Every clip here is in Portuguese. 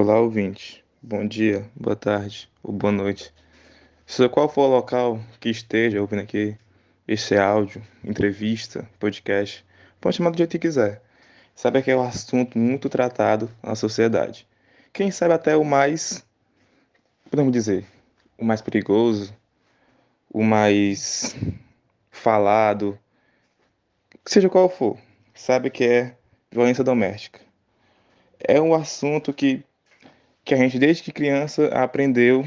Olá, ouvinte. Bom dia, boa tarde ou boa noite. Seja qual for o local que esteja ouvindo aqui este áudio, entrevista, podcast, pode chamar do jeito que quiser. Sabe que é um assunto muito tratado na sociedade. Quem sabe até o mais, podemos dizer, o mais perigoso, o mais falado, seja qual for, sabe que é violência doméstica. É um assunto que que a gente desde que criança aprendeu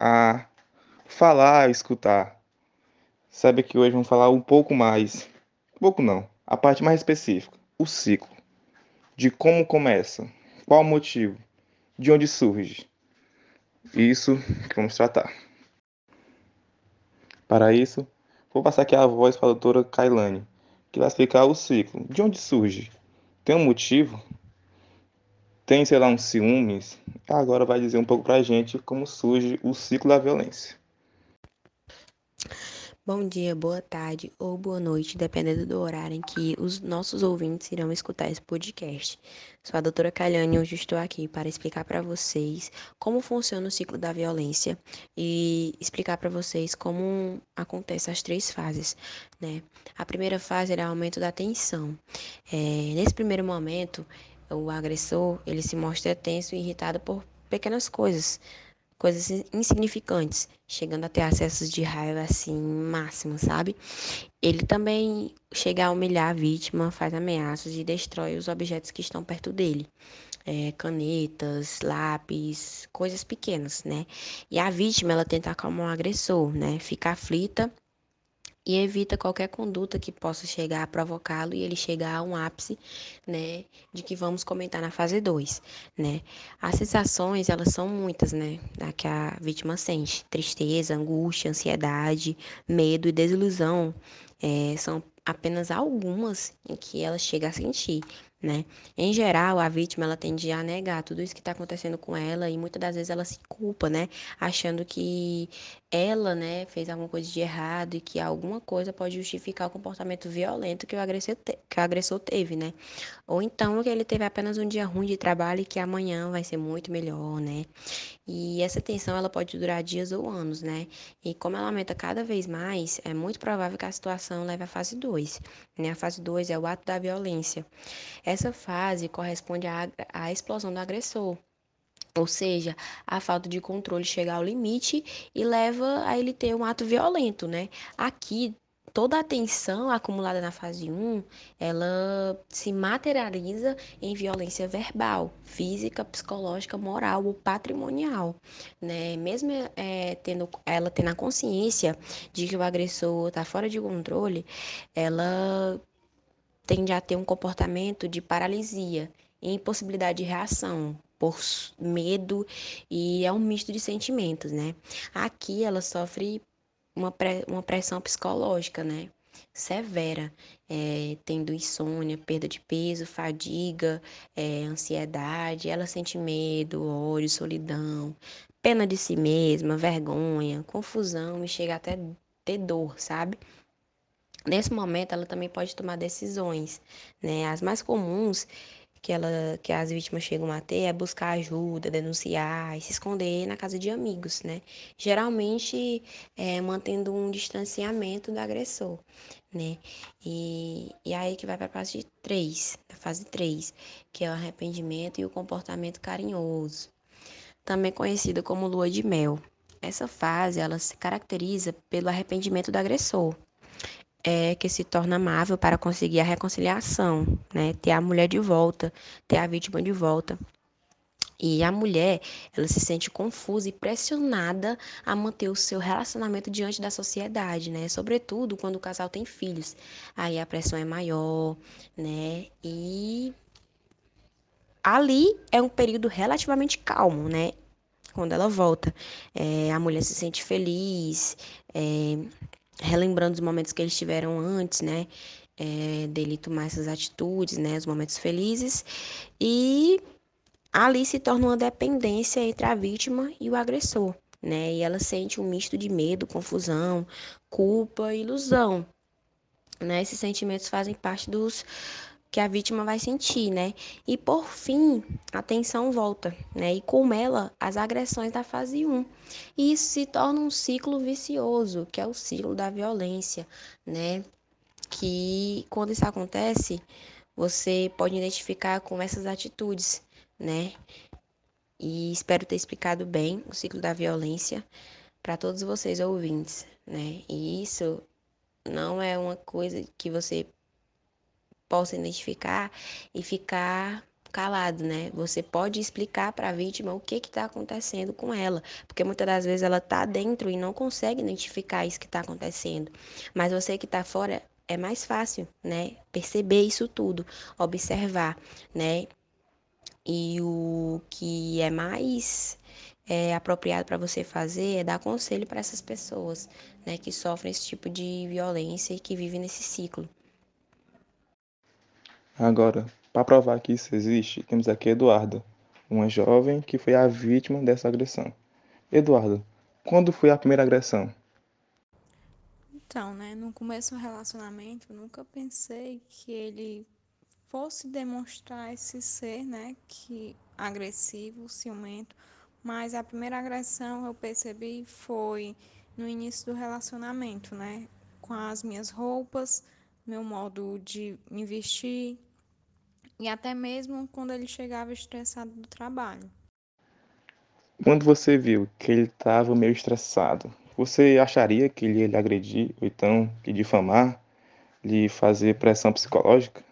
a falar, a escutar. Sabe que hoje vamos falar um pouco mais, um pouco não, a parte mais específica, o ciclo, de como começa, qual o motivo, de onde surge. Isso que vamos tratar. Para isso, vou passar aqui a voz para a doutora Kailane, que vai explicar o ciclo, de onde surge. Tem um motivo? Tem, sei lá, uns ciúmes, agora vai dizer um pouco pra gente como surge o ciclo da violência. Bom dia, boa tarde ou boa noite, dependendo do horário em que os nossos ouvintes irão escutar esse podcast. Sou a doutora Calhane e hoje estou aqui para explicar para vocês como funciona o ciclo da violência e explicar para vocês como acontecem as três fases, né? A primeira fase é o aumento da tensão. É, nesse primeiro momento, o agressor ele se mostra tenso e irritado por pequenas coisas, coisas insignificantes, chegando a ter acessos de raiva assim máximo, sabe? Ele também chega a humilhar a vítima, faz ameaças e destrói os objetos que estão perto dele. É, canetas, lápis, coisas pequenas, né? E a vítima ela tenta acalmar o agressor, né? Fica aflita e evita qualquer conduta que possa chegar a provocá-lo e ele chegar a um ápice, né, de que vamos comentar na fase 2, né? As sensações, elas são muitas, né, que a vítima sente, tristeza, angústia, ansiedade, medo e desilusão, é, são apenas algumas em que ela chega a sentir, né? Em geral, a vítima ela tende a negar tudo isso que está acontecendo com ela e muitas das vezes ela se culpa, né? Achando que ela, né, fez alguma coisa de errado e que alguma coisa pode justificar o comportamento violento que o agressor, te que o agressor teve, né? Ou então que ele teve apenas um dia ruim de trabalho e que amanhã vai ser muito melhor, né? E essa tensão ela pode durar dias ou anos, né? E como ela aumenta cada vez mais, é muito provável que a situação leve à fase 2, né? A fase 2 é o ato da violência. Essa fase corresponde à, à explosão do agressor, ou seja, a falta de controle chega ao limite e leva a ele ter um ato violento, né? Aqui, toda a tensão acumulada na fase 1, ela se materializa em violência verbal, física, psicológica, moral ou patrimonial, né? Mesmo é, tendo, ela tendo a consciência de que o agressor está fora de controle, ela tende a ter um comportamento de paralisia impossibilidade de reação por medo e é um misto de sentimentos, né? Aqui ela sofre uma, pré, uma pressão psicológica, né? Severa, é, tendo insônia, perda de peso, fadiga, é, ansiedade, ela sente medo, ódio, solidão, pena de si mesma, vergonha, confusão e chega até ter dor, sabe? Nesse momento, ela também pode tomar decisões, né? As mais comuns que, ela, que as vítimas chegam a ter é buscar ajuda, denunciar e se esconder na casa de amigos, né? Geralmente é, mantendo um distanciamento do agressor, né? E, e aí que vai para a fase 3, a fase 3, que é o arrependimento e o comportamento carinhoso, também conhecida como lua de mel. Essa fase ela se caracteriza pelo arrependimento do agressor, é que se torna amável para conseguir a reconciliação, né? Ter a mulher de volta, ter a vítima de volta. E a mulher, ela se sente confusa e pressionada a manter o seu relacionamento diante da sociedade, né? Sobretudo quando o casal tem filhos. Aí a pressão é maior, né? E ali é um período relativamente calmo, né? Quando ela volta, é, a mulher se sente feliz, é, relembrando os momentos que eles tiveram antes, né? É, dele tomar essas atitudes, né? Os momentos felizes. E ali se torna uma dependência entre a vítima e o agressor, né? E ela sente um misto de medo, confusão, culpa ilusão, né? Esses sentimentos fazem parte dos que a vítima vai sentir, né? E por fim, a tensão volta, né? E com ela, as agressões da fase 1. E isso se torna um ciclo vicioso, que é o ciclo da violência, né? Que quando isso acontece, você pode identificar com essas atitudes, né? E espero ter explicado bem o ciclo da violência para todos vocês ouvintes, né? E isso não é uma coisa que você possa identificar e ficar calado, né? Você pode explicar para a vítima o que está acontecendo com ela, porque muitas das vezes ela está dentro e não consegue identificar isso que está acontecendo. Mas você que está fora é mais fácil, né? Perceber isso tudo, observar, né? E o que é mais é, apropriado para você fazer é dar conselho para essas pessoas, né, que sofrem esse tipo de violência e que vivem nesse ciclo. Agora, para provar que isso existe, temos aqui Eduarda, uma jovem que foi a vítima dessa agressão. Eduarda, quando foi a primeira agressão? Então, né, no começo do relacionamento, eu nunca pensei que ele fosse demonstrar esse ser, né, que agressivo, ciumento, mas a primeira agressão eu percebi foi no início do relacionamento, né? Com as minhas roupas, meu modo de me vestir e até mesmo quando ele chegava estressado do trabalho. Quando você viu que ele estava meio estressado, você acharia que ele ia lhe agredir ou então lhe difamar, lhe fazer pressão psicológica?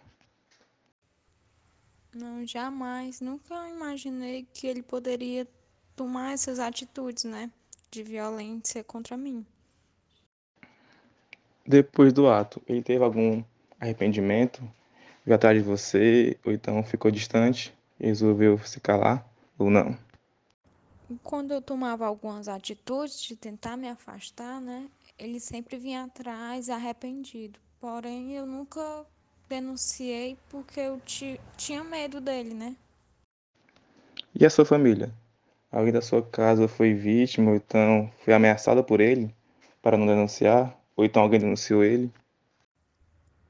Não, jamais. Nunca imaginei que ele poderia tomar essas atitudes, né, de violência contra mim. Depois do ato, ele teve algum arrependimento? Veio atrás de você, ou então ficou distante e resolveu se calar, ou não? Quando eu tomava algumas atitudes de tentar me afastar, né, ele sempre vinha atrás arrependido. Porém, eu nunca denunciei porque eu tinha medo dele, né? E a sua família? Alguém da sua casa foi vítima ou então foi ameaçada por ele para não denunciar? Ou então alguém denunciou ele?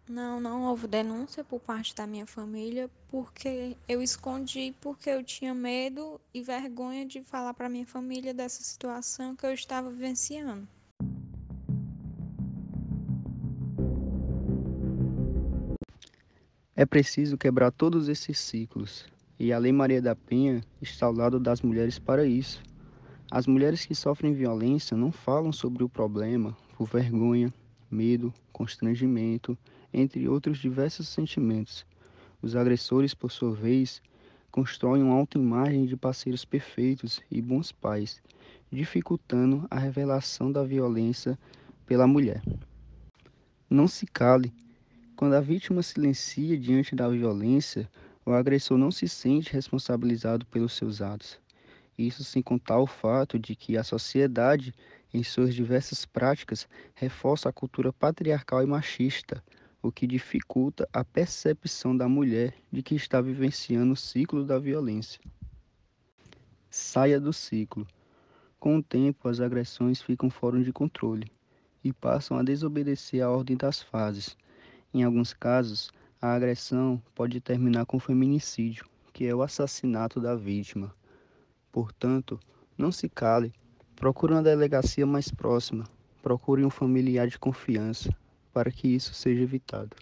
Não, não houve denúncia por parte da minha família, porque eu escondi porque eu tinha medo e vergonha de falar para minha família dessa situação que eu estava vivenciando. É preciso quebrar todos esses ciclos, e a Lei Maria da Penha está ao lado das mulheres para isso. As mulheres que sofrem violência não falam sobre o problema por vergonha, medo, constrangimento, entre outros diversos sentimentos. Os agressores, por sua vez, constroem uma autoimagem de parceiros perfeitos e bons pais, dificultando a revelação da violência pela mulher. Não se cale. Quando a vítima silencia diante da violência, o agressor não se sente responsabilizado pelos seus atos. Isso sem contar o fato de que a sociedade, em suas diversas práticas, reforça a cultura patriarcal e machista, o que dificulta a percepção da mulher de que está vivenciando o ciclo da violência. Saia do ciclo. Com o tempo, as agressões ficam fora de controle e passam a desobedecer a ordem das fases. Em alguns casos, a agressão pode terminar com feminicídio, que é o assassinato da vítima. Portanto, não se cale, procure uma delegacia mais próxima, procure um familiar de confiança para que isso seja evitado.